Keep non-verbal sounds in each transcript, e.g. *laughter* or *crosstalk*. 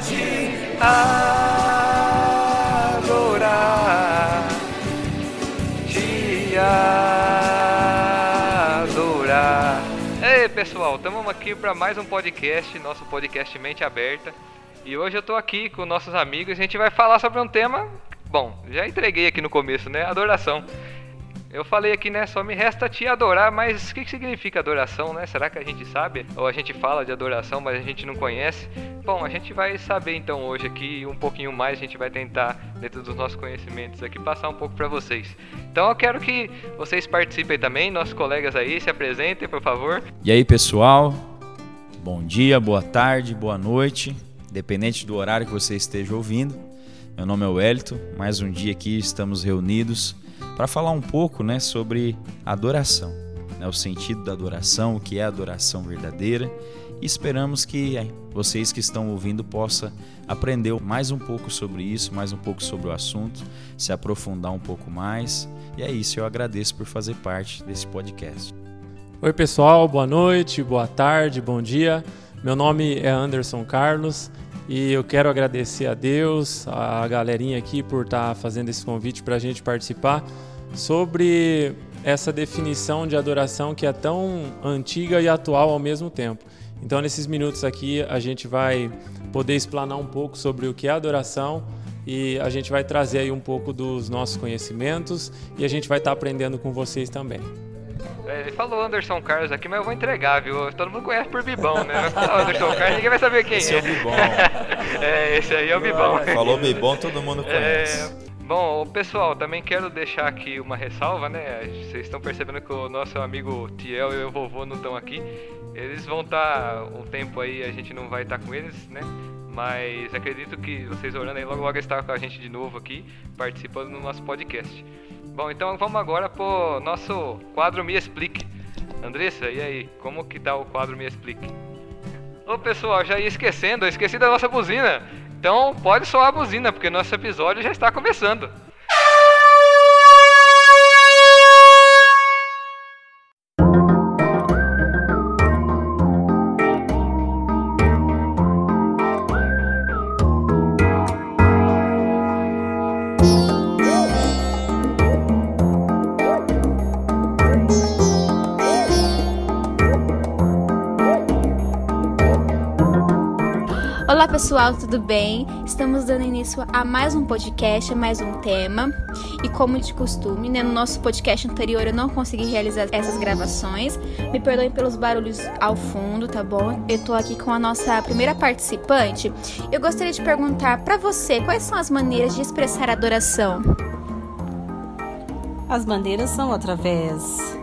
te adorar, te adorar. Ei pessoal, estamos aqui para mais um podcast, nosso podcast Mente Aberta. E hoje eu tô aqui com nossos amigos e a gente vai falar sobre um tema. Bom, já entreguei aqui no começo, né? Adoração. Eu falei aqui, né? Só me resta te adorar, mas o que, que significa adoração, né? Será que a gente sabe? Ou a gente fala de adoração, mas a gente não conhece? Bom, a gente vai saber então hoje aqui um pouquinho mais. A gente vai tentar, dentro dos nossos conhecimentos aqui, passar um pouco para vocês. Então eu quero que vocês participem também, nossos colegas aí, se apresentem, por favor. E aí, pessoal? Bom dia, boa tarde, boa noite, independente do horário que você esteja ouvindo. Meu nome é Wellington, mais um dia aqui estamos reunidos para falar um pouco né, sobre adoração, né, o sentido da adoração, o que é adoração verdadeira. E esperamos que vocês que estão ouvindo possam aprender mais um pouco sobre isso, mais um pouco sobre o assunto, se aprofundar um pouco mais. E é isso, eu agradeço por fazer parte desse podcast. Oi, pessoal, boa noite, boa tarde, bom dia. Meu nome é Anderson Carlos e eu quero agradecer a Deus, a galerinha aqui por estar tá fazendo esse convite para a gente participar sobre essa definição de adoração que é tão antiga e atual ao mesmo tempo. Então, nesses minutos aqui, a gente vai poder explanar um pouco sobre o que é adoração e a gente vai trazer aí um pouco dos nossos conhecimentos e a gente vai estar tá aprendendo com vocês também. É, ele falou Anderson Carlos aqui, mas eu vou entregar, viu? Todo mundo conhece por Bibão, né? Anderson Carlos, ninguém vai saber quem esse é. Esse é o Bibão. *laughs* é, esse aí é o Bibão. Falou Bibão, todo mundo é, conhece. É... Bom, pessoal, também quero deixar aqui uma ressalva, né? Vocês estão percebendo que o nosso amigo Tiel e o vovô não estão aqui. Eles vão estar tá, um tempo aí, a gente não vai estar tá com eles, né? Mas acredito que vocês orando aí logo logo estar com a gente de novo aqui, participando do nosso podcast. Bom, então vamos agora pro nosso quadro Me Explique. Andressa, e aí, como que tá o quadro Me Explique? Ô pessoal, já ia esquecendo, eu esqueci da nossa buzina. Então pode soar a buzina, porque nosso episódio já está começando. Pessoal, tudo bem? Estamos dando início a mais um podcast, a mais um tema. E como de costume, né, no nosso podcast anterior eu não consegui realizar essas gravações. Me perdoem pelos barulhos ao fundo, tá bom? Eu tô aqui com a nossa primeira participante. Eu gostaria de perguntar para você, quais são as maneiras de expressar adoração? As maneiras são através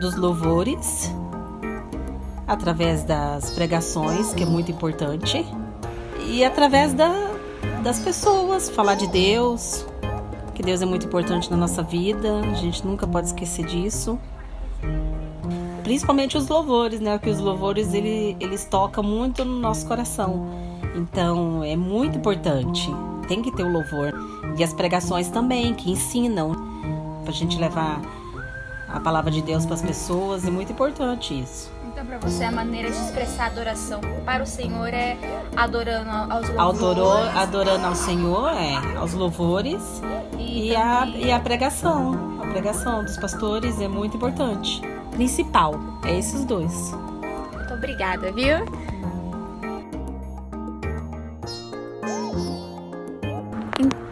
dos louvores, através das pregações, que é muito importante e através da, das pessoas, falar de Deus, que Deus é muito importante na nossa vida, a gente nunca pode esquecer disso. Principalmente os louvores, né? Porque os louvores ele, eles tocam muito no nosso coração. Então é muito importante. Tem que ter o louvor. E as pregações também, que ensinam para a gente levar a palavra de Deus para as pessoas. É muito importante isso. Então, para você, a maneira de expressar adoração para o Senhor é adorando aos louvores. Adorando ao Senhor, é, aos louvores e, e a, e a pregação. A pregação dos pastores é muito importante. Principal, é esses dois. Muito obrigada, viu?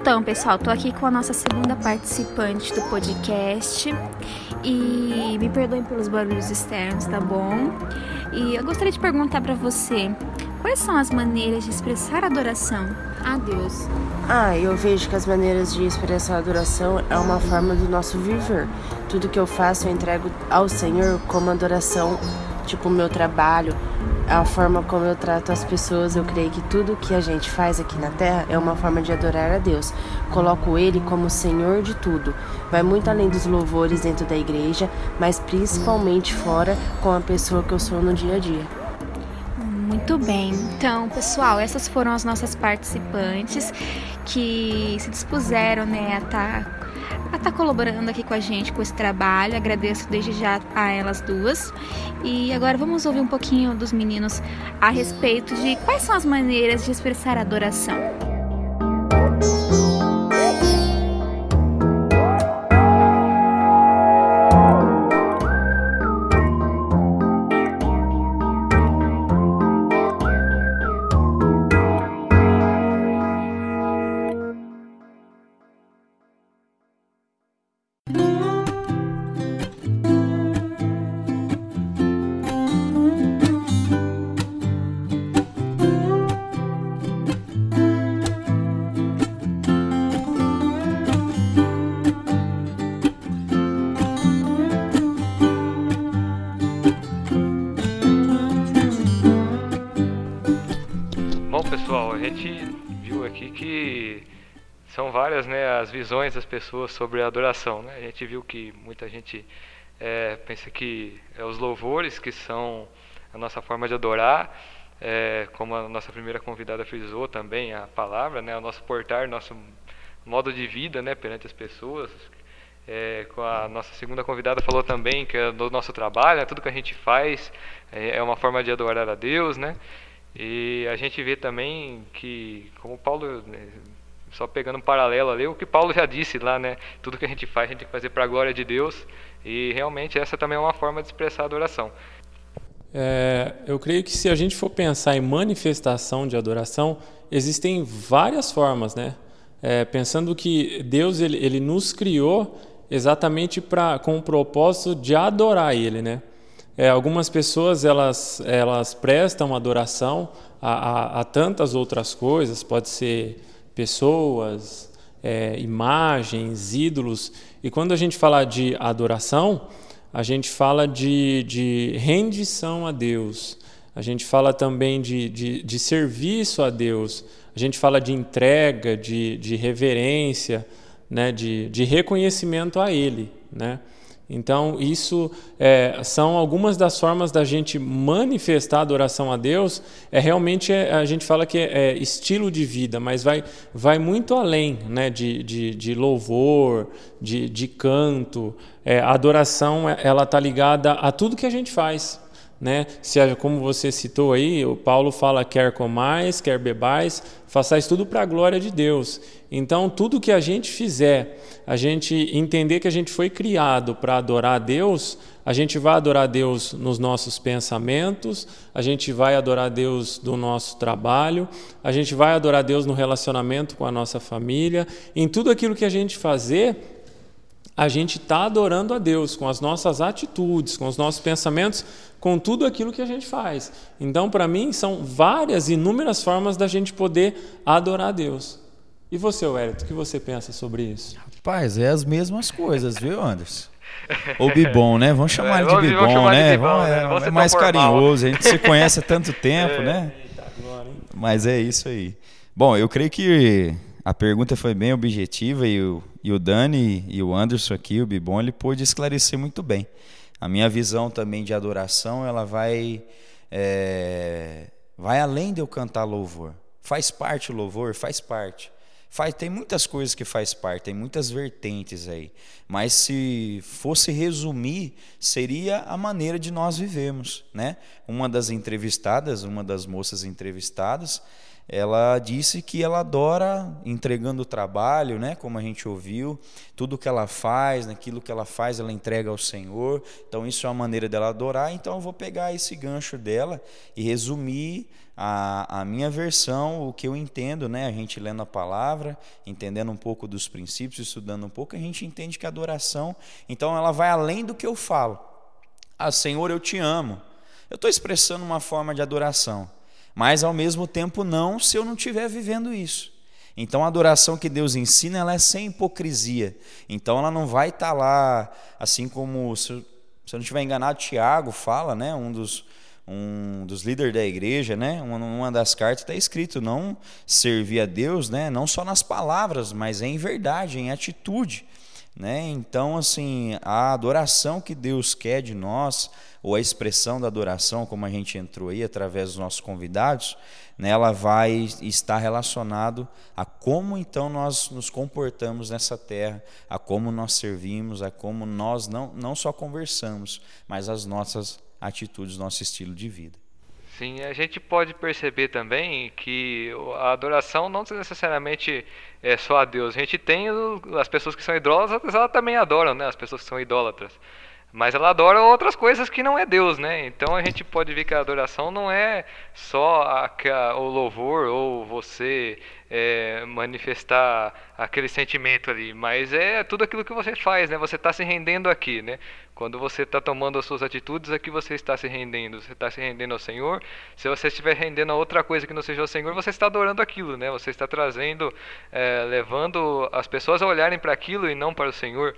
Então, pessoal, tô aqui com a nossa segunda participante do podcast. E me perdoem pelos barulhos externos, tá bom? E eu gostaria de perguntar para você, quais são as maneiras de expressar adoração a Deus? Ah, eu vejo que as maneiras de expressar adoração é uma forma do nosso viver. Tudo que eu faço eu entrego ao Senhor como adoração, tipo o meu trabalho, a forma como eu trato as pessoas, eu creio que tudo que a gente faz aqui na terra é uma forma de adorar a Deus. Coloco Ele como Senhor de tudo. Vai muito além dos louvores dentro da igreja, mas principalmente fora com a pessoa que eu sou no dia a dia. Muito bem. Então, pessoal, essas foram as nossas participantes que se dispuseram né, a estar tá a estar tá colaborando aqui com a gente com esse trabalho. Agradeço desde já a elas duas. E agora vamos ouvir um pouquinho dos meninos a respeito de quais são as maneiras de expressar adoração. As visões das pessoas sobre a adoração. Né? A gente viu que muita gente é, pensa que é os louvores que são a nossa forma de adorar, é, como a nossa primeira convidada frisou também, a palavra, né? o nosso portar, nosso modo de vida né? perante as pessoas. É, a nossa segunda convidada falou também que é do nosso trabalho, né? tudo que a gente faz é, é uma forma de adorar a Deus, né? E a gente vê também que, como Paulo né, só pegando um paralelo ali, o que Paulo já disse lá, né? Tudo que a gente faz, a gente tem que fazer para a glória de Deus. E realmente essa também é uma forma de expressar adoração. É, eu creio que se a gente for pensar em manifestação de adoração, existem várias formas, né? É, pensando que Deus ele, ele nos criou exatamente para com o propósito de adorar Ele, né? É, algumas pessoas elas elas prestam adoração a, a, a tantas outras coisas, pode ser pessoas, é, imagens, ídolos. E quando a gente fala de adoração, a gente fala de, de rendição a Deus, a gente fala também de, de, de, serviço a Deus, a gente fala de entrega, de, de reverência, né, de, de reconhecimento a Ele. Né? Então, isso é, são algumas das formas da gente manifestar a adoração a Deus. É realmente é, a gente fala que é, é, estilo de vida, mas vai, vai muito além né, de, de, de louvor, de, de canto. É, a adoração é, ela está ligada a tudo que a gente faz. Né? Se, como você citou aí, o Paulo fala quer comais, quer bebais, façais tudo para a glória de Deus. Então, tudo que a gente fizer, a gente entender que a gente foi criado para adorar a Deus, a gente vai adorar a Deus nos nossos pensamentos, a gente vai adorar a Deus no nosso trabalho, a gente vai adorar a Deus no relacionamento com a nossa família, em tudo aquilo que a gente fazer, a gente está adorando a Deus com as nossas atitudes, com os nossos pensamentos, com tudo aquilo que a gente faz. Então, para mim, são várias, inúmeras formas da gente poder adorar a Deus. E você, Wellington, o que você pensa sobre isso? Rapaz, é as mesmas coisas, viu, Anderson? Ou Bibon, né? Vamos chamar é, ele de Bibon, vamos né? De Bibon, né? Vamos, é, é mais carinhoso. A gente se conhece há tanto *laughs* tempo, é. né? Mas é isso aí. Bom, eu creio que a pergunta foi bem objetiva e o, e o Dani e o Anderson aqui, o Bibon, ele pôde esclarecer muito bem. A minha visão também de adoração, ela vai, é, vai além de eu cantar louvor. Faz parte o louvor, faz parte. Faz, tem muitas coisas que faz parte, tem muitas vertentes aí. Mas se fosse resumir, seria a maneira de nós vivemos, né? Uma das entrevistadas, uma das moças entrevistadas, ela disse que ela adora entregando o trabalho, né, como a gente ouviu, tudo que ela faz, naquilo que ela faz, ela entrega ao Senhor. Então isso é uma maneira dela adorar. Então eu vou pegar esse gancho dela e resumir a, a minha versão, o que eu entendo, né, a gente lendo a palavra, entendendo um pouco dos princípios, estudando um pouco, a gente entende que a adoração, então ela vai além do que eu falo. Ah, Senhor, eu te amo. Eu estou expressando uma forma de adoração mas ao mesmo tempo não se eu não estiver vivendo isso. Então a adoração que Deus ensina, ela é sem hipocrisia. Então ela não vai estar tá lá, assim como, se eu não estiver enganado, Tiago fala, né, um dos, um dos líderes da igreja, né, uma das cartas está escrito, não servir a Deus, né, não só nas palavras, mas em verdade, em atitude. Né? Então, assim, a adoração que Deus quer de nós, ou a expressão da adoração, como a gente entrou aí através dos nossos convidados, né, ela vai estar relacionado a como então nós nos comportamos nessa terra, a como nós servimos, a como nós não, não só conversamos, mas as nossas atitudes, nosso estilo de vida. Sim, a gente pode perceber também que a adoração não necessariamente é só a Deus. A gente tem as pessoas que são idólatras, elas também adoram, né? As pessoas que são idólatras. Mas ela adora outras coisas que não é Deus, né? Então a gente pode ver que a adoração não é só a, a, o louvor ou você é, manifestar aquele sentimento ali, mas é tudo aquilo que você faz, né? Você está se rendendo aqui, né? Quando você está tomando as suas atitudes, aqui você está se rendendo. Você está se rendendo ao Senhor. Se você estiver rendendo a outra coisa que não seja o Senhor, você está adorando aquilo, né? Você está trazendo, é, levando as pessoas a olharem para aquilo e não para o Senhor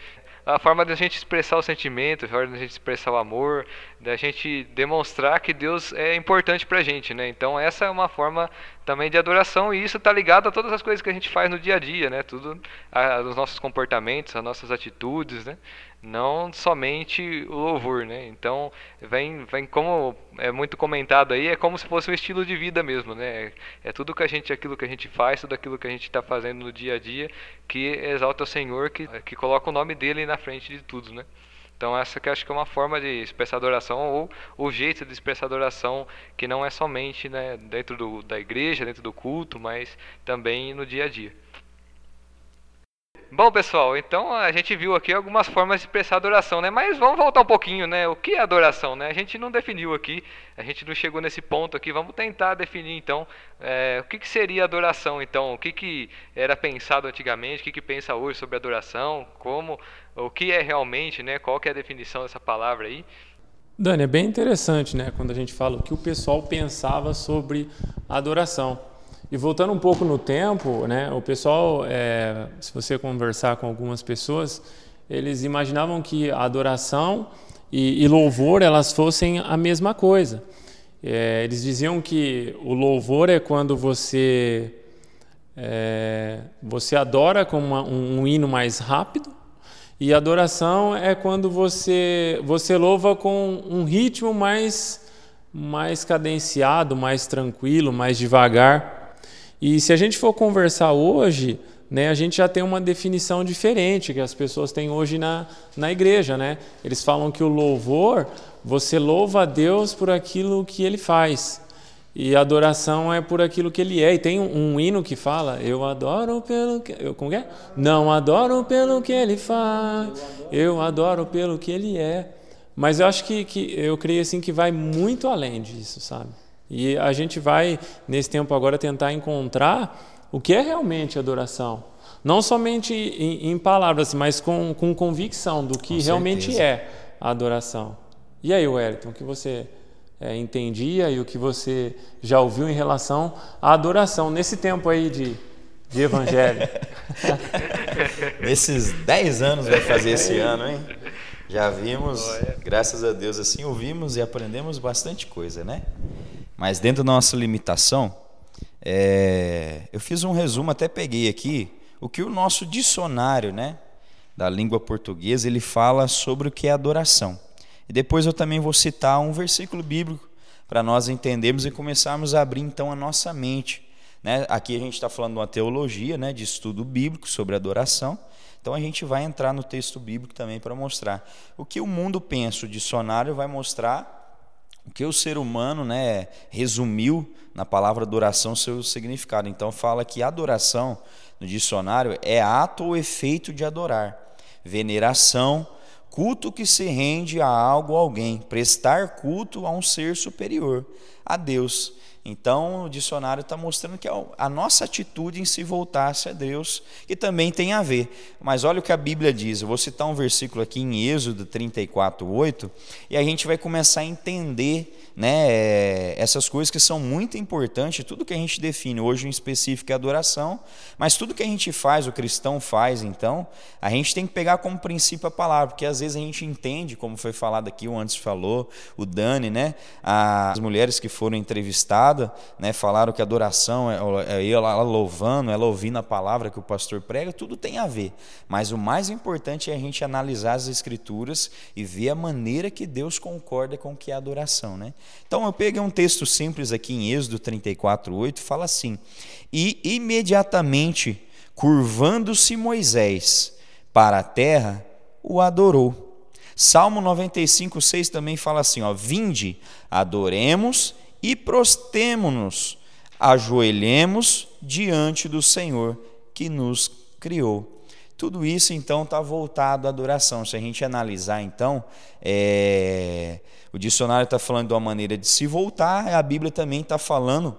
a forma da gente expressar o sentimento, a forma da gente expressar o amor, da gente demonstrar que Deus é importante pra gente, né? Então essa é uma forma também de adoração e isso está ligado a todas as coisas que a gente faz no dia a dia, né? Tudo, a, os nossos comportamentos, as nossas atitudes, né? não somente o louvor, né? Então, vem, vem como é muito comentado aí, é como se fosse um estilo de vida mesmo, né? É tudo que a gente, aquilo que a gente faz, tudo aquilo que a gente está fazendo no dia a dia, que exalta o Senhor, que, que coloca o nome dele na frente de tudo, né? Então essa que acho que é uma forma de expressar adoração ou o jeito de expressar adoração que não é somente né, dentro do, da igreja, dentro do culto, mas também no dia a dia. Bom, pessoal, então a gente viu aqui algumas formas de expressar adoração, né? Mas vamos voltar um pouquinho, né? O que é adoração, né? A gente não definiu aqui, a gente não chegou nesse ponto aqui. Vamos tentar definir, então, é, o que, que, seria adoração, então? O que, que era pensado antigamente, o que, que pensa hoje sobre adoração, como, o que é realmente, né? Qual que é a definição dessa palavra aí? Dani, é bem interessante, né? Quando a gente fala o que o pessoal pensava sobre adoração. E voltando um pouco no tempo, né, o pessoal, é, se você conversar com algumas pessoas, eles imaginavam que a adoração e, e louvor elas fossem a mesma coisa. É, eles diziam que o louvor é quando você é, você adora com uma, um, um hino mais rápido e adoração é quando você você louva com um ritmo mais mais cadenciado, mais tranquilo, mais devagar. E se a gente for conversar hoje, né, a gente já tem uma definição diferente que as pessoas têm hoje na, na igreja. Né? Eles falam que o louvor, você louva a Deus por aquilo que ele faz. E a adoração é por aquilo que ele é. E tem um, um hino que fala: Eu adoro pelo que. Eu, como é? Não adoro pelo que ele faz, eu adoro pelo que ele é. Mas eu acho que, que eu creio assim que vai muito além disso, sabe? E a gente vai, nesse tempo agora, tentar encontrar o que é realmente adoração. Não somente em, em palavras, mas com, com convicção do que com realmente é a adoração. E aí, Wellington, o que você é, entendia e o que você já ouviu em relação à adoração nesse tempo aí de, de evangelho? *laughs* Nesses 10 anos vai fazer esse ano, hein? Já vimos, graças a Deus, assim, ouvimos e aprendemos bastante coisa, né? Mas dentro da nossa limitação, é, eu fiz um resumo, até peguei aqui o que o nosso dicionário, né, da língua portuguesa, ele fala sobre o que é adoração. E depois eu também vou citar um versículo bíblico para nós entendermos e começarmos a abrir então a nossa mente. Né? Aqui a gente está falando de uma teologia, né, de estudo bíblico sobre adoração. Então a gente vai entrar no texto bíblico também para mostrar o que o mundo pensa. O dicionário vai mostrar o que o ser humano né, resumiu na palavra adoração seu significado. Então fala que adoração no dicionário é ato ou efeito de adorar, veneração, culto que se rende a algo ou alguém, prestar culto a um ser superior, a Deus. Então, o dicionário está mostrando que é a nossa atitude em se voltar-se a Deus, que também tem a ver. Mas olha o que a Bíblia diz. Eu vou citar um versículo aqui em Êxodo 34, 8, e a gente vai começar a entender né, é, essas coisas que são muito importantes, tudo que a gente define hoje em específico é adoração, mas tudo que a gente faz, o cristão faz, então, a gente tem que pegar como princípio a palavra, porque às vezes a gente entende, como foi falado aqui, o antes falou, o Dani, né, as mulheres que foram entrevistadas, abençoada, né? Falaram que adoração é, é ela louvando, ela ouvindo a palavra que o pastor prega, tudo tem a ver. Mas o mais importante é a gente analisar as escrituras e ver a maneira que Deus concorda com que é adoração, né? Então eu peguei um texto simples aqui em Êxodo 34:8, fala assim: "E imediatamente curvando-se Moisés para a terra, o adorou." Salmo 95, 6 também fala assim: ó, Vinde, adoremos e prostemo-nos, ajoelhemos diante do Senhor que nos criou. Tudo isso então está voltado à adoração. Se a gente analisar, então, é... o dicionário está falando de uma maneira de se voltar, a Bíblia também está falando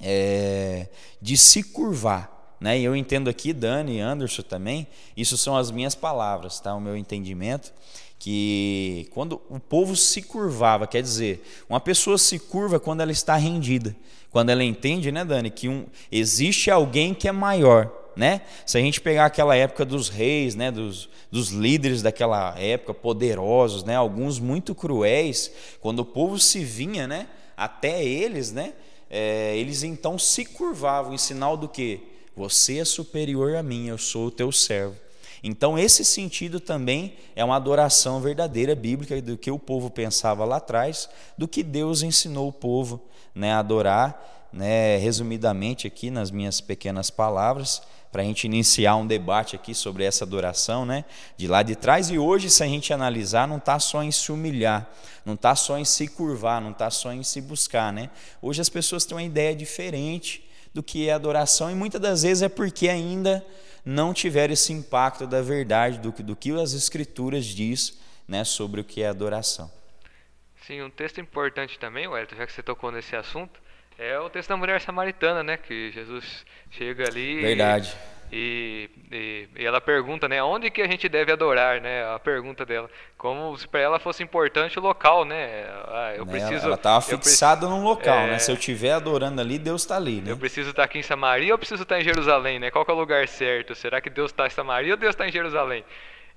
é... de se curvar. Né? E eu entendo aqui, Dani e Anderson também, isso são as minhas palavras, tá? o meu entendimento que quando o povo se curvava, quer dizer, uma pessoa se curva quando ela está rendida, quando ela entende, né, Dani, que um, existe alguém que é maior, né? Se a gente pegar aquela época dos reis, né, dos, dos líderes daquela época, poderosos, né, alguns muito cruéis, quando o povo se vinha, né, até eles, né, é, eles então se curvavam em sinal do que você é superior a mim, eu sou o teu servo. Então, esse sentido também é uma adoração verdadeira bíblica do que o povo pensava lá atrás, do que Deus ensinou o povo né, a adorar, né, resumidamente aqui nas minhas pequenas palavras, para a gente iniciar um debate aqui sobre essa adoração, né, de lá de trás. E hoje, se a gente analisar, não está só em se humilhar, não está só em se curvar, não está só em se buscar. Né? Hoje as pessoas têm uma ideia diferente do que é adoração, e muitas das vezes é porque ainda não tiver esse impacto da verdade, do, do que as Escrituras diz né, sobre o que é adoração. Sim, um texto importante também, Wellington, já que você tocou nesse assunto, é o texto da mulher samaritana, né? Que Jesus chega ali. Verdade. E, e, e, ela pergunta, né, onde que a gente deve adorar, né? A pergunta dela, como se para ela fosse importante o local, né? Ah, eu né, preciso. Ela estava fixada num local, é, né? Se eu estiver adorando ali, Deus está ali, né? Eu preciso estar aqui em Samaria ou eu preciso estar em Jerusalém, né? Qual é o lugar certo? Será que Deus está em Samaria ou Deus está em Jerusalém?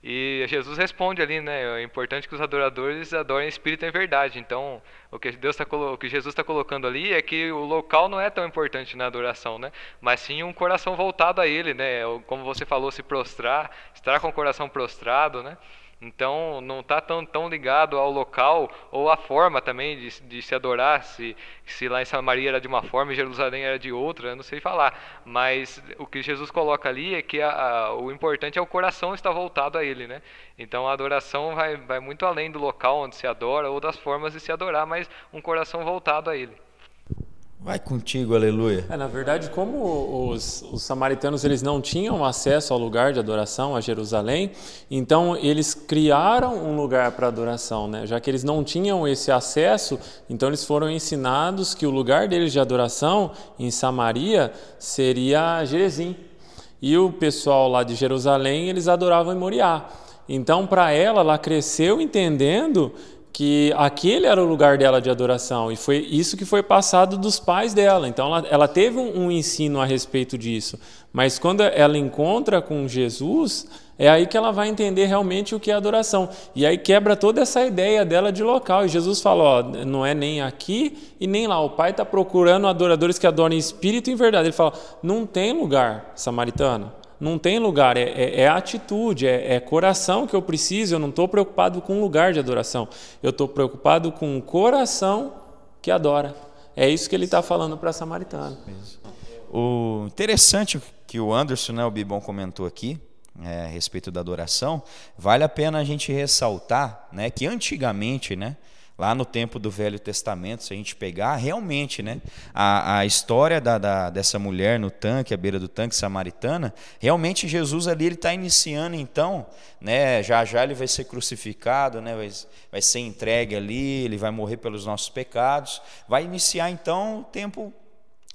E Jesus responde ali, né? É importante que os adoradores adorem espírito em verdade. Então, o que Deus tá o que Jesus está colocando ali é que o local não é tão importante na adoração, né? Mas sim um coração voltado a Ele, né? Como você falou, se prostrar, estar com o coração prostrado, né? Então não está tão, tão ligado ao local ou à forma também de, de se adorar, se, se lá em Samaria era de uma forma e Jerusalém era de outra, eu não sei falar. Mas o que Jesus coloca ali é que a, a, o importante é o coração estar voltado a Ele. Né? Então a adoração vai, vai muito além do local onde se adora ou das formas de se adorar, mas um coração voltado a Ele. Vai contigo, aleluia. É, na verdade, como os, os, samaritanos eles não tinham acesso ao lugar de adoração, a Jerusalém, então eles criaram um lugar para adoração, né? Já que eles não tinham esse acesso, então eles foram ensinados que o lugar deles de adoração em Samaria seria Gerezim. E o pessoal lá de Jerusalém, eles adoravam em Moriá. Então, para ela, ela cresceu entendendo que aquele era o lugar dela de adoração e foi isso que foi passado dos pais dela. Então ela, ela teve um, um, ensino a respeito disso, mas quando ela encontra com Jesus, é aí que ela vai entender realmente o que é adoração. E aí quebra toda essa ideia dela de local. E Jesus fala: ó, não é nem aqui e nem lá. O Pai está procurando adoradores que adorem espírito em verdade. Ele fala: não tem lugar samaritano não tem lugar, é, é, é atitude, é, é, coração que eu preciso. Eu não estou preocupado com lugar de adoração, eu estou preocupado com o coração que adora. É isso que ele está falando para a samaritana. O interessante que o Anderson, né, o Bibon comentou aqui, é, a respeito da adoração, vale a pena a gente ressaltar né, que antigamente, né, lá no tempo do Velho Testamento, se a gente pegar, realmente, né, a, a história da, da, dessa mulher no tanque, à beira do tanque samaritana, realmente Jesus ali ele está iniciando, então, né, já já ele vai ser crucificado, né, vai, vai ser entregue ali, ele vai morrer pelos nossos pecados, vai iniciar então o tempo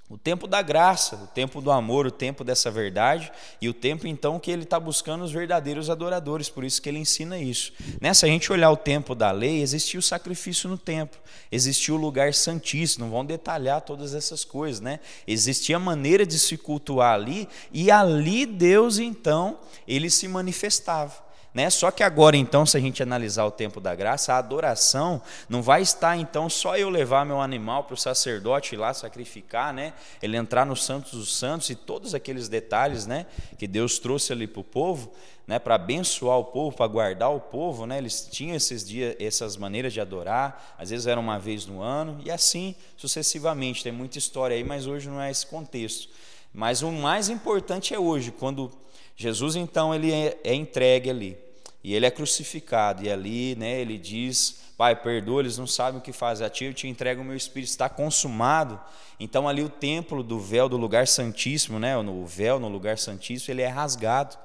o tempo da graça, o tempo do amor, o tempo dessa verdade e o tempo então que ele está buscando os verdadeiros adoradores, por isso que ele ensina isso. Nessa a gente olhar o tempo da lei, existia o sacrifício no templo, existia o lugar santíssimo, não vão detalhar todas essas coisas, né? Existia a maneira de se cultuar ali e ali Deus então, ele se manifestava. Né? Só que agora, então, se a gente analisar o tempo da graça, a adoração não vai estar, então, só eu levar meu animal para o sacerdote ir lá sacrificar, né? ele entrar no Santos dos Santos e todos aqueles detalhes né? que Deus trouxe ali para o povo, né? para abençoar o povo, para guardar o povo. Né? Eles tinham esses dias, essas maneiras de adorar, às vezes era uma vez no ano, e assim sucessivamente. Tem muita história aí, mas hoje não é esse contexto. Mas o mais importante é hoje, quando Jesus então ele é, é entregue ali e ele é crucificado e ali, né, ele diz: "Pai, perdoa, eles não sabem o que fazem. A ti eu te entrego o meu espírito, está consumado". Então ali o templo do véu do lugar santíssimo, né, o véu no lugar santíssimo, ele é rasgado.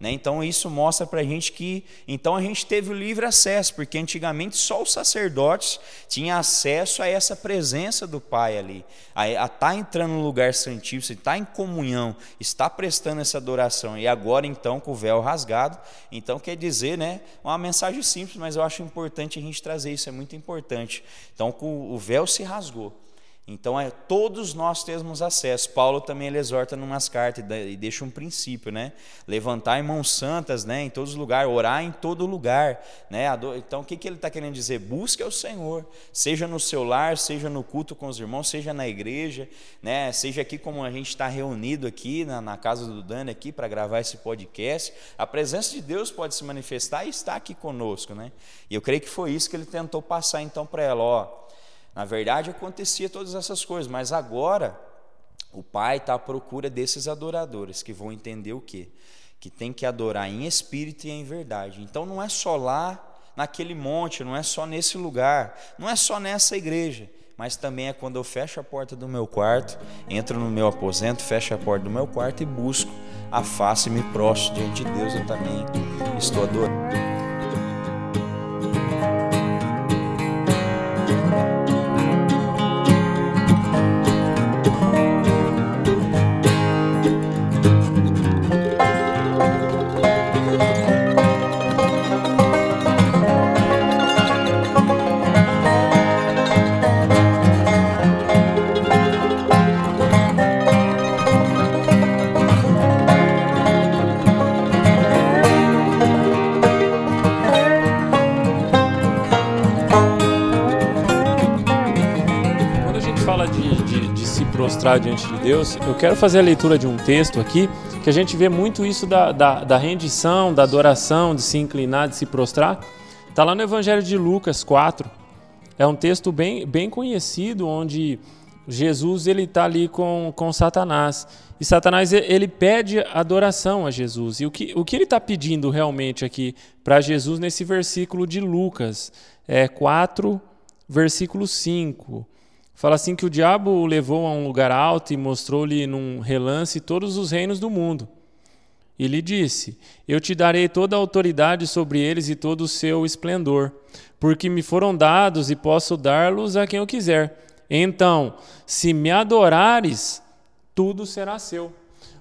Né? Então isso mostra para a gente que então a gente teve o livre acesso, porque antigamente só os sacerdotes tinham acesso a essa presença do Pai ali, a estar tá entrando no lugar santíssimo, estar tá em comunhão, está prestando essa adoração. E agora então com o véu rasgado, então quer dizer, né, uma mensagem simples, mas eu acho importante a gente trazer isso, é muito importante. Então com o véu se rasgou. Então, é, todos nós temos acesso. Paulo também ele exorta em umas cartas e deixa um princípio, né? Levantar em mãos santas, né? Em todos os lugares, orar em todo lugar, né? Então, o que, que ele está querendo dizer? Busque o Senhor, seja no seu lar, seja no culto com os irmãos, seja na igreja, né? Seja aqui como a gente está reunido aqui na, na, casa do Dani aqui para gravar esse podcast. A presença de Deus pode se manifestar e está aqui conosco, né? E eu creio que foi isso que ele tentou passar então para ela, ó na verdade, acontecia todas essas coisas, mas agora o Pai está à procura desses adoradores que vão entender o quê? Que tem que adorar em espírito e em verdade. Então não é só lá naquele monte, não é só nesse lugar, não é só nessa igreja, mas também é quando eu fecho a porta do meu quarto, entro no meu aposento, fecho a porta do meu quarto e busco a face e me prostro diante de Deus, eu também estou adorando. Diante de Deus, eu quero fazer a leitura de um texto aqui que a gente vê muito isso da, da, da rendição, da adoração, de se inclinar, de se prostrar. Está lá no Evangelho de Lucas 4. É um texto bem, bem conhecido onde Jesus ele está ali com, com Satanás. E Satanás ele pede adoração a Jesus. E o que, o que ele está pedindo realmente aqui para Jesus nesse versículo de Lucas é 4, versículo 5. Fala assim que o diabo o levou a um lugar alto e mostrou-lhe num relance todos os reinos do mundo. E lhe disse: Eu te darei toda a autoridade sobre eles e todo o seu esplendor, porque me foram dados e posso dar-los a quem eu quiser. Então, se me adorares, tudo será seu.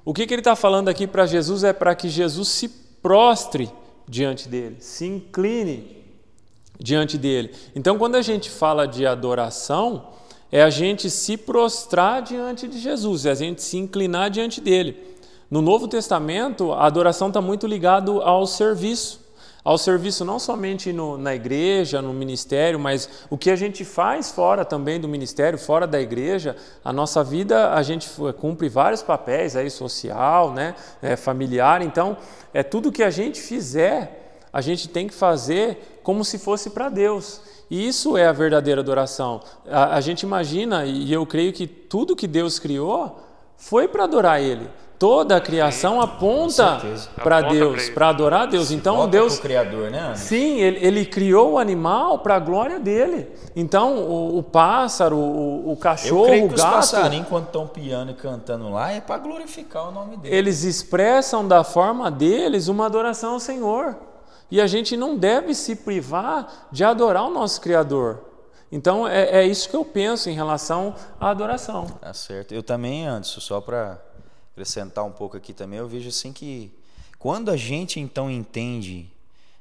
O que, que ele está falando aqui para Jesus é para que Jesus se prostre diante dele, se incline diante dele. Então, quando a gente fala de adoração, é a gente se prostrar diante de Jesus, é a gente se inclinar diante dele. No Novo Testamento, a adoração está muito ligada ao serviço. Ao serviço não somente no, na igreja, no ministério, mas o que a gente faz fora também do ministério, fora da igreja. A nossa vida, a gente cumpre vários papéis aí, social, né, é, familiar. Então, é tudo que a gente fizer, a gente tem que fazer como se fosse para Deus. E isso é a verdadeira adoração. A, a gente imagina, e eu creio que tudo que Deus criou foi para adorar Ele. Toda a criação aponta para Deus, para adorar a Deus. Então Deus, criador, né? Sim, ele, ele, criou o animal para a glória dele. Então o, o pássaro, o, o cachorro, Eu creio que o gato, os passarinhos quando estão piando e cantando lá é para glorificar o nome dele. Eles expressam da forma deles uma adoração ao Senhor. E a gente não deve se privar de adorar o nosso Criador. Então é, é isso que eu penso em relação à adoração. Tá certo. Eu também, antes, só para acrescentar um pouco aqui também, eu vejo assim que quando a gente então entende,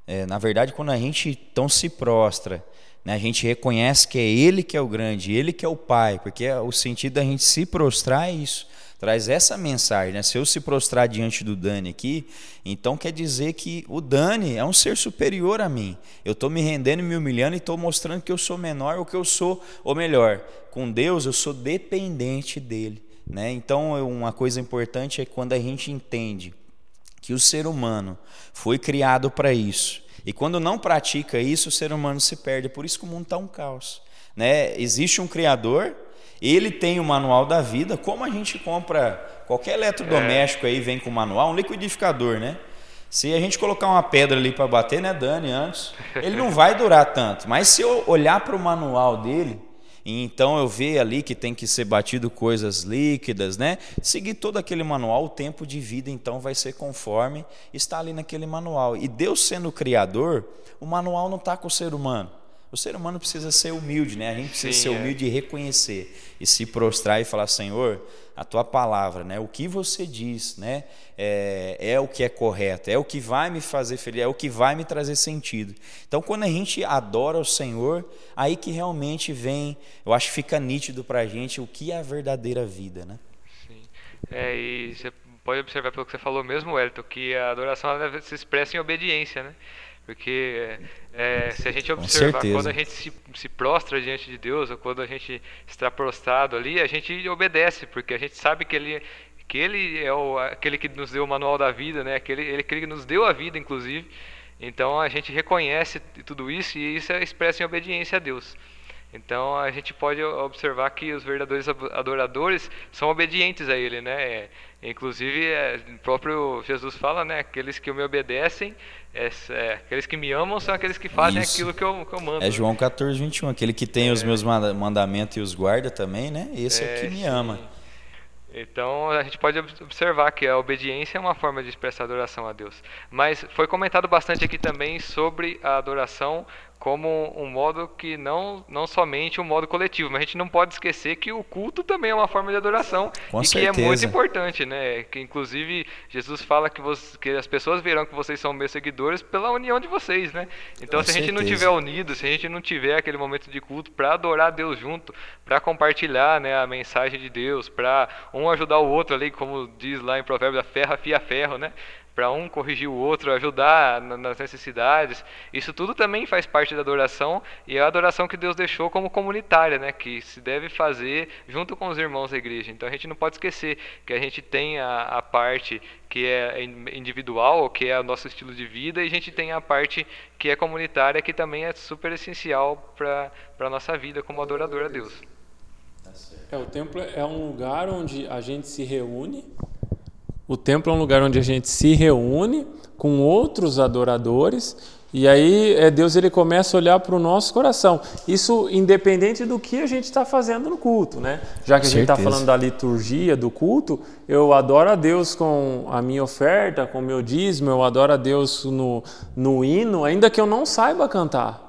é, na verdade, quando a gente então se prostra, né, a gente reconhece que é Ele que é o grande, Ele que é o Pai, porque o sentido da gente se prostrar é isso traz essa mensagem, né? Se eu se prostrar diante do Dani aqui, então quer dizer que o Dani é um ser superior a mim. Eu estou me rendendo, me humilhando e estou mostrando que eu sou menor ou que eu sou o melhor. Com Deus eu sou dependente dele, né? Então uma coisa importante é quando a gente entende que o ser humano foi criado para isso. E quando não pratica isso, o ser humano se perde. Por isso que o mundo está um caos. Né? Existe um Criador, ele tem o manual da vida, como a gente compra qualquer eletrodoméstico aí vem com manual, um liquidificador, né? Se a gente colocar uma pedra ali para bater, né, Dani, antes, ele não vai durar tanto. Mas se eu olhar para o manual dele, então eu ver ali que tem que ser batido coisas líquidas, né? Seguir todo aquele manual, o tempo de vida então vai ser conforme está ali naquele manual. E Deus sendo o criador, o manual não está com o ser humano. O ser humano precisa ser humilde, né? A gente precisa Sim, ser é. humilde é. e reconhecer e se prostrar e falar, Senhor, a tua palavra, né? O que você diz, né? É, é, o que é correto, é o que vai me fazer feliz, é o que vai me trazer sentido. Então, quando a gente adora o Senhor, aí que realmente vem, eu acho que fica nítido para a gente o que é a verdadeira vida, né? Sim. É, e você pode observar pelo que você falou mesmo, Elton, que a adoração se expressa em obediência, né? Porque é, se a gente observar, quando a gente se, se, prostra diante de Deus, ou quando a gente está prostrado ali, a gente obedece, porque a gente sabe que Ele, que ele é o, aquele que nos deu o manual da vida, né? aquele, ele, aquele que nos deu a vida, inclusive. Então a gente reconhece tudo isso e isso é expressa em obediência a Deus. Então a gente pode observar que os verdadeiros adoradores são obedientes a Ele, né? É, inclusive, é, o próprio Jesus fala, né? Aqueles que me obedecem, é, é, aqueles que me amam são aqueles que fazem Isso. aquilo que eu, que eu mando. É João 14, 21. Aquele que tem os é. meus mandamentos e os guarda também, né? Esse é, que me sim. ama. Então a gente pode observar que a obediência é uma forma de expressar adoração a Deus. Mas foi comentado bastante aqui também sobre a adoração como um modo que não, não somente um modo coletivo, mas a gente não pode esquecer que o culto também é uma forma de adoração Com e certeza. que é muito importante, né? Que inclusive Jesus fala que, você, que as pessoas verão que vocês são meus seguidores pela união de vocês, né? Então Com se a gente certeza. não tiver unido, se a gente não tiver aquele momento de culto para adorar Deus junto, para compartilhar, né, a mensagem de Deus, para um ajudar o outro ali, como diz lá em Provérbios, a ferro fia ferro, né? Para um corrigir o outro, ajudar nas necessidades. Isso tudo também faz parte da adoração e é a adoração que Deus deixou como comunitária, né, que se deve fazer junto com os irmãos da igreja. Então a gente não pode esquecer que a gente tem a, a parte que é individual, que é o nosso estilo de vida, e a gente tem a parte que é comunitária, que também é super essencial para a nossa vida como adorador a Deus. É, o templo é um lugar onde a gente se reúne o templo é um lugar onde a gente se reúne com outros adoradores e aí é Deus ele começa a olhar para o nosso coração. Isso independente do que a gente está fazendo no culto, né? Já que a gente está falando da liturgia do culto, eu adoro a Deus com a minha oferta, com o meu dízimo, eu adoro a Deus no, no hino, ainda que eu não saiba cantar.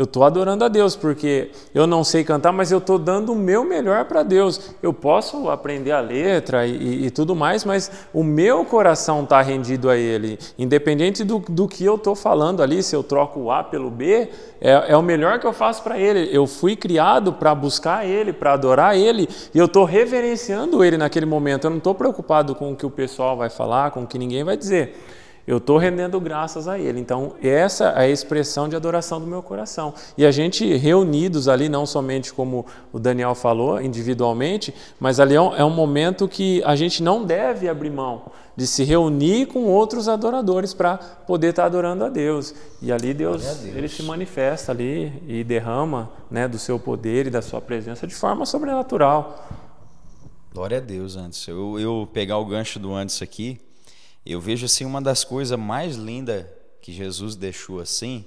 Eu estou adorando a Deus, porque eu não sei cantar, mas eu estou dando o meu melhor para Deus. Eu posso aprender a letra e, e, e tudo mais, mas o meu coração está rendido a Ele. Independente do, do que eu estou falando ali, se eu troco o A pelo B, é, é o melhor que eu faço para Ele. Eu fui criado para buscar Ele, para adorar Ele, e eu estou reverenciando Ele naquele momento. Eu não estou preocupado com o que o pessoal vai falar, com o que ninguém vai dizer eu estou rendendo graças a Ele. Então, essa é a expressão de adoração do meu coração. E a gente reunidos ali, não somente como o Daniel falou, individualmente, mas ali é um, é um momento que a gente não deve abrir mão de se reunir com outros adoradores para poder estar tá adorando a Deus. E ali Deus, Deus, ele se manifesta ali e derrama né, do seu poder e da sua presença de forma sobrenatural. Glória a Deus, antes. Eu, eu pegar o gancho do antes aqui, eu vejo assim uma das coisas mais lindas que Jesus deixou assim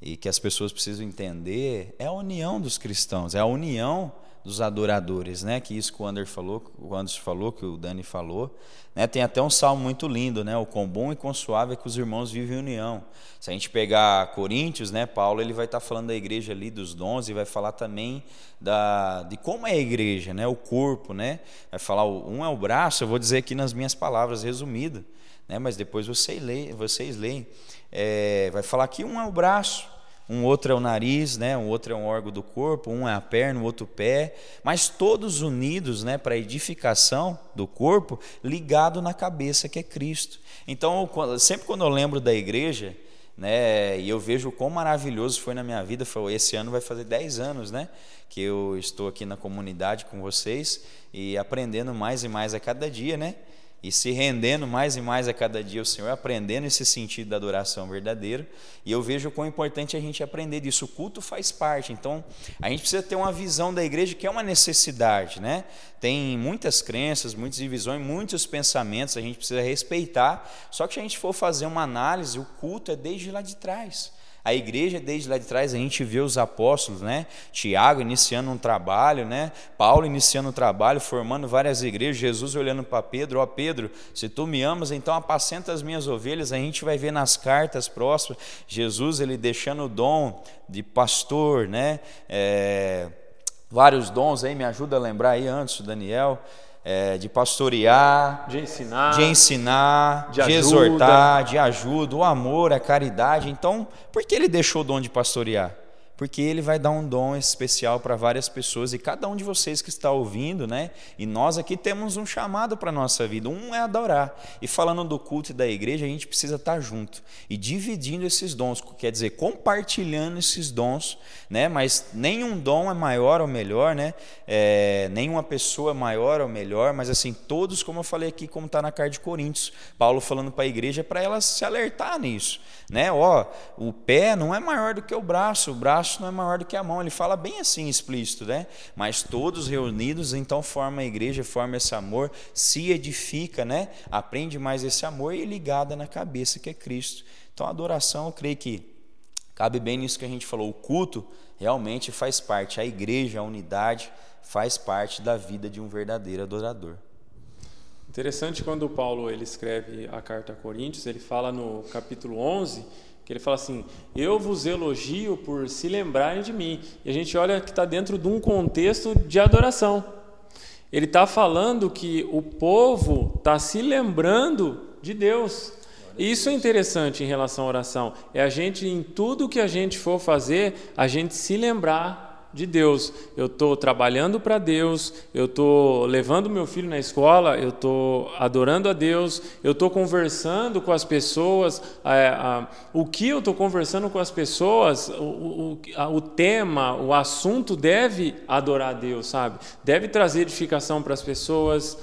e que as pessoas precisam entender é a união dos cristãos, é a união dos adoradores, né? Que isso que o Ander falou, o Anderson falou, que o Dani falou, né? Tem até um salmo muito lindo, né? O quão bom e quão suave é que os irmãos vivem em união. Se a gente pegar Coríntios, né? Paulo ele vai estar falando da igreja ali dos dons e vai falar também da de como é a igreja, né? O corpo, né? Vai falar um é o braço. Eu vou dizer aqui nas minhas palavras resumidas né? mas depois vocês leem, vocês leem é, vai falar que um é o braço, um outro é o nariz, né? um outro é um órgão do corpo, um é a perna, o outro o pé, mas todos unidos né, para edificação do corpo, ligado na cabeça que é Cristo. Então, sempre quando eu lembro da igreja, né, e eu vejo quão maravilhoso foi na minha vida, foi, esse ano vai fazer 10 anos né, que eu estou aqui na comunidade com vocês e aprendendo mais e mais a cada dia, né? E se rendendo mais e mais a cada dia ao Senhor, aprendendo esse sentido da adoração verdadeira. E eu vejo o quão importante a gente aprender disso. O culto faz parte. Então, a gente precisa ter uma visão da igreja que é uma necessidade, né? Tem muitas crenças, muitas divisões, muitos pensamentos, a gente precisa respeitar. Só que se a gente for fazer uma análise, o culto é desde lá de trás. A igreja, desde lá de trás, a gente vê os apóstolos, né? Tiago iniciando um trabalho, né? Paulo iniciando um trabalho, formando várias igrejas. Jesus olhando para Pedro: Ó oh, Pedro, se tu me amas, então apacenta as minhas ovelhas. A gente vai ver nas cartas próximas, Jesus ele deixando o dom de pastor, né? É, vários dons aí, me ajuda a lembrar aí antes, Daniel é, de pastorear, de ensinar, de, ensinar, de, de exortar, de ajuda, o amor, a caridade. Então, por que ele deixou o dom de pastorear? Porque ele vai dar um dom especial para várias pessoas e cada um de vocês que está ouvindo, né? E nós aqui temos um chamado para a nossa vida. Um é adorar. E falando do culto e da igreja, a gente precisa estar junto e dividindo esses dons, quer dizer, compartilhando esses dons, né? Mas nenhum dom é maior ou melhor, né? É, nenhuma pessoa é maior ou melhor, mas assim, todos, como eu falei aqui, como está na carta de Coríntios, Paulo falando para a igreja, para ela se alertar nisso, né? Ó, o pé não é maior do que o braço, o braço braço não é maior do que a mão. Ele fala bem assim explícito, né? Mas todos reunidos então formam a igreja, formam esse amor, se edifica, né? Aprende mais esse amor e ligada na cabeça que é Cristo. Então a adoração, eu creio que cabe bem nisso que a gente falou. O culto realmente faz parte, a igreja, a unidade faz parte da vida de um verdadeiro adorador. Interessante quando Paulo ele escreve a carta a Coríntios, ele fala no capítulo 11 que ele fala assim: Eu vos elogio por se lembrarem de mim. E a gente olha que está dentro de um contexto de adoração. Ele está falando que o povo está se lembrando de Deus. Isso é interessante em relação à oração. É a gente, em tudo que a gente for fazer, a gente se lembrar de Deus. Eu estou trabalhando para Deus, eu estou levando meu filho na escola, eu estou adorando a Deus, eu estou conversando com as pessoas. o que eu estou conversando com as pessoas, o, o, o tema, o assunto deve adorar a Deus, sabe? Deve trazer edificação para as pessoas.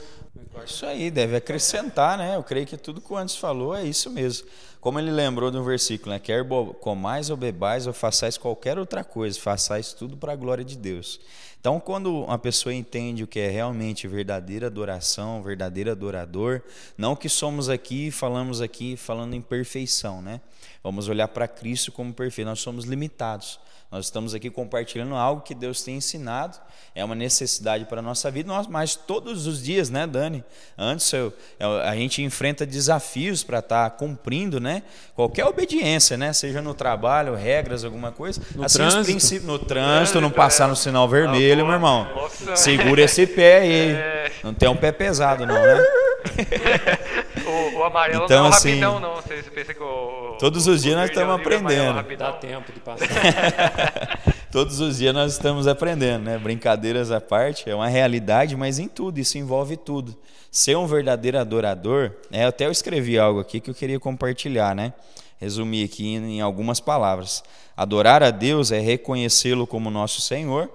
Isso aí, deve acrescentar, né? Eu creio que tudo que o antes falou é isso mesmo. Como ele lembrou de um versículo, né? Quer comais ou bebais ou façais qualquer outra coisa, façais tudo para a glória de Deus. Então, quando uma pessoa entende o que é realmente verdadeira adoração, verdadeiro adorador, não que somos aqui, falamos aqui, falando em perfeição, né? Vamos olhar para Cristo como perfeito, nós somos limitados. Nós estamos aqui compartilhando algo que Deus tem ensinado, é uma necessidade para a nossa vida, mas todos os dias, né, Dani? Antes eu, a gente enfrenta desafios para estar tá cumprindo, né? Qualquer obediência, né? Seja no trabalho, regras, alguma coisa. No assim, trânsito. no trânsito, não passar no sinal vermelho, meu irmão. Segura esse pé aí. É. Não tem um pé pesado, não, né? *laughs* o, o, amarelo então, não é assim, rapidão, não. Você pensa que o, todos os dias nós estamos aprendendo. Dá tempo de passar. *laughs* todos os dias nós estamos aprendendo, né? Brincadeiras à parte, é uma realidade, mas em tudo, isso envolve tudo. Ser um verdadeiro adorador, né? até eu escrevi algo aqui que eu queria compartilhar, né? Resumir aqui em algumas palavras. Adorar a Deus é reconhecê-lo como nosso Senhor,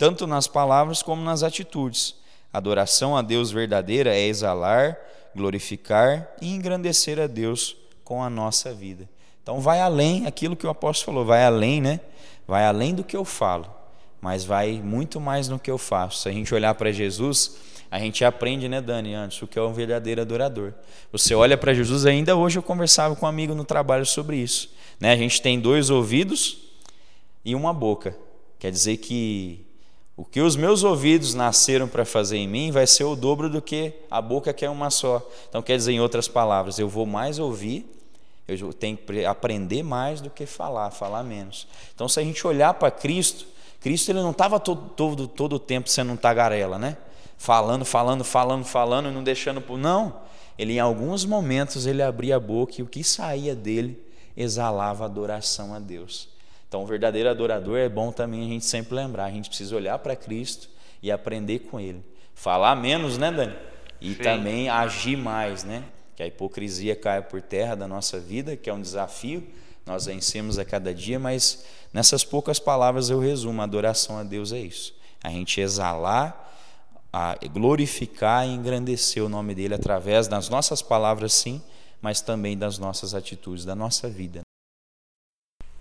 tanto nas palavras como nas atitudes. Adoração a Deus verdadeira é exalar, glorificar e engrandecer a Deus com a nossa vida. Então vai além aquilo que o apóstolo falou, vai além, né? Vai além do que eu falo, mas vai muito mais no que eu faço. Se a gente olhar para Jesus, a gente aprende, né, Dani, antes, o que é um verdadeiro adorador. Você olha para Jesus, ainda hoje eu conversava com um amigo no trabalho sobre isso. Né? A gente tem dois ouvidos e uma boca. Quer dizer que o que os meus ouvidos nasceram para fazer em mim vai ser o dobro do que a boca que é uma só. Então, quer dizer, em outras palavras, eu vou mais ouvir, eu tenho que aprender mais do que falar, falar menos. Então, se a gente olhar para Cristo, Cristo ele não estava todo, todo, todo o tempo sendo um tagarela, né? Falando, falando, falando, falando e não deixando. Não. Ele, em alguns momentos, ele abria a boca e o que saía dele exalava adoração a Deus. Então, o verdadeiro adorador é bom também a gente sempre lembrar, a gente precisa olhar para Cristo e aprender com Ele. Falar menos, né, Dani? E Sim. também agir mais, né? Que a hipocrisia caia por terra da nossa vida, que é um desafio, nós vencemos a cada dia, mas nessas poucas palavras eu resumo: a adoração a Deus é isso. A gente exalar, a glorificar e engrandecer o nome dele através das nossas palavras, sim, mas também das nossas atitudes, da nossa vida.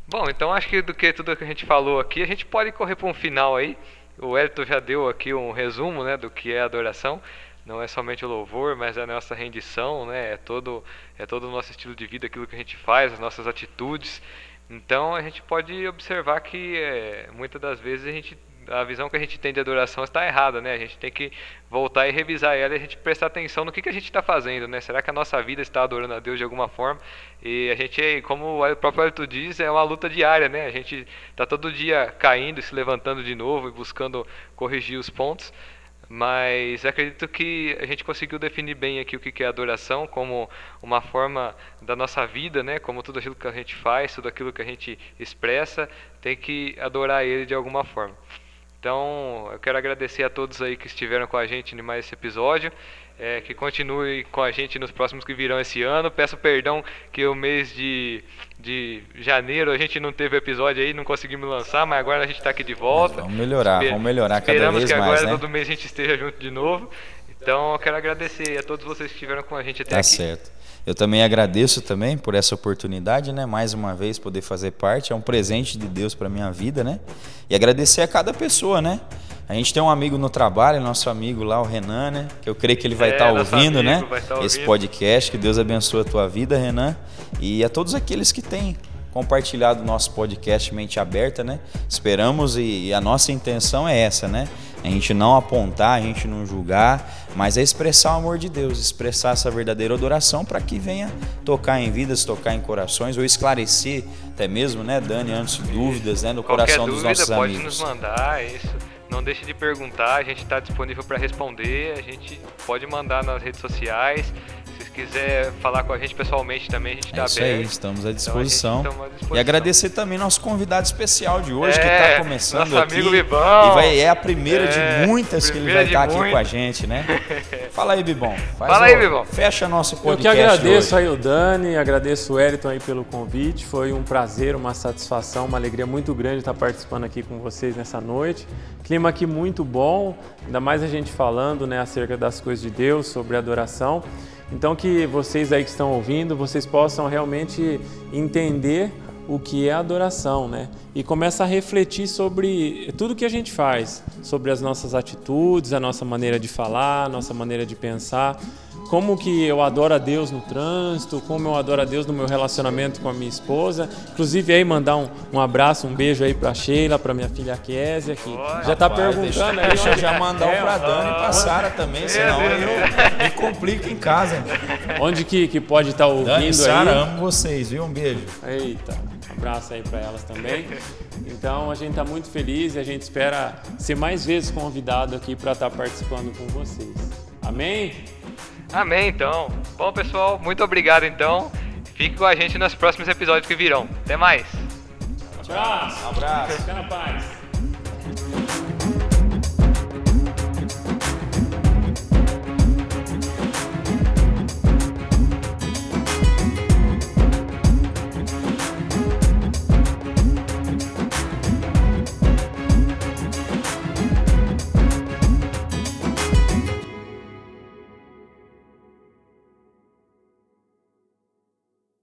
Bom, então acho que do que tudo que a gente falou aqui, a gente pode correr para um final aí. O Elton já deu aqui um resumo, né, do que é adoração. Não é somente o louvor, mas é a nossa rendição, né? É todo é todo o nosso estilo de vida, aquilo que a gente faz, as nossas atitudes. Então a gente pode observar que é, muitas das vezes a gente a visão que a gente tem de adoração está errada, né? A gente tem que voltar e revisar ela e a gente prestar atenção no que, que a gente está fazendo, né? Será que a nossa vida está adorando a Deus de alguma forma? E a gente, como o próprio Arthur diz, é uma luta diária, né? A gente está todo dia caindo, se levantando de novo e buscando corrigir os pontos. Mas acredito que a gente conseguiu definir bem aqui o que é adoração como uma forma da nossa vida, né? Como tudo aquilo que a gente faz, tudo aquilo que a gente expressa, tem que adorar Ele de alguma forma. Então, eu quero agradecer a todos aí que estiveram com a gente em mais esse episódio. É, que continue com a gente nos próximos que virão esse ano. Peço perdão que o mês de, de janeiro a gente não teve episódio aí, não conseguimos lançar, mas agora a gente está aqui de volta. Mas vamos melhorar, Esper vamos melhorar cada vez mais. Esperamos que agora né? todo mês a gente esteja junto de novo. Então, eu quero agradecer a todos vocês que estiveram com a gente até tá aqui. Tá certo. Eu também agradeço também por essa oportunidade, né? Mais uma vez poder fazer parte, é um presente de Deus para minha vida, né? E agradecer a cada pessoa, né? A gente tem um amigo no trabalho, nosso amigo lá, o Renan, né? Que eu creio que ele vai estar é, tá ouvindo, né? Tá Esse podcast. Que Deus abençoe a tua vida, Renan. E a todos aqueles que têm compartilhado o nosso podcast Mente Aberta, né? Esperamos e, e a nossa intenção é essa, né? A gente não apontar, a gente não julgar, mas é expressar o amor de Deus, expressar essa verdadeira adoração para que venha tocar em vidas, tocar em corações ou esclarecer até mesmo, né, Dani, antes dúvidas, né, no Qualquer coração dos nossos pode amigos. Pode nos mandar isso. Não deixe de perguntar, a gente está disponível para responder. A gente pode mandar nas redes sociais quiser falar com a gente pessoalmente também, a gente está é aberto. Aí, estamos à disposição. Então, à disposição. E agradecer também nosso convidado especial de hoje, é, que está começando nosso aqui. Amigo Bibão. E vai, é a primeira é, de muitas que ele vai estar tá aqui com a gente, né? *laughs* Fala aí, Bibão. Faz Fala aí, Bibão. Fecha nosso podcast. Eu que agradeço hoje. aí o Dani, agradeço o Elton aí pelo convite. Foi um prazer, uma satisfação, uma alegria muito grande estar participando aqui com vocês nessa noite. Clima aqui muito bom, ainda mais a gente falando né, acerca das coisas de Deus, sobre adoração. Então que vocês aí que estão ouvindo, vocês possam realmente entender o que é adoração, né? E começa a refletir sobre tudo que a gente faz, sobre as nossas atitudes, a nossa maneira de falar, a nossa maneira de pensar como que eu adoro a Deus no trânsito, como eu adoro a Deus no meu relacionamento com a minha esposa. Inclusive aí mandar um, um abraço, um beijo aí para Sheila, para minha filha Késia, que já está perguntando deixa, aí. Deixa eu já mandar um para Dani e para Sara também, senão eu me complico em casa. Onde que, que pode estar tá ouvindo Dani e Sara, amo vocês, viu? Um beijo. Eita, um abraço aí para elas também. Então a gente está muito feliz e a gente espera ser mais vezes convidado aqui para estar tá participando com vocês. Amém? Amém, então. Bom, pessoal, muito obrigado, então. Fique com a gente nos próximos episódios que virão. Até mais. Abraço. Um abraço. Fica na paz.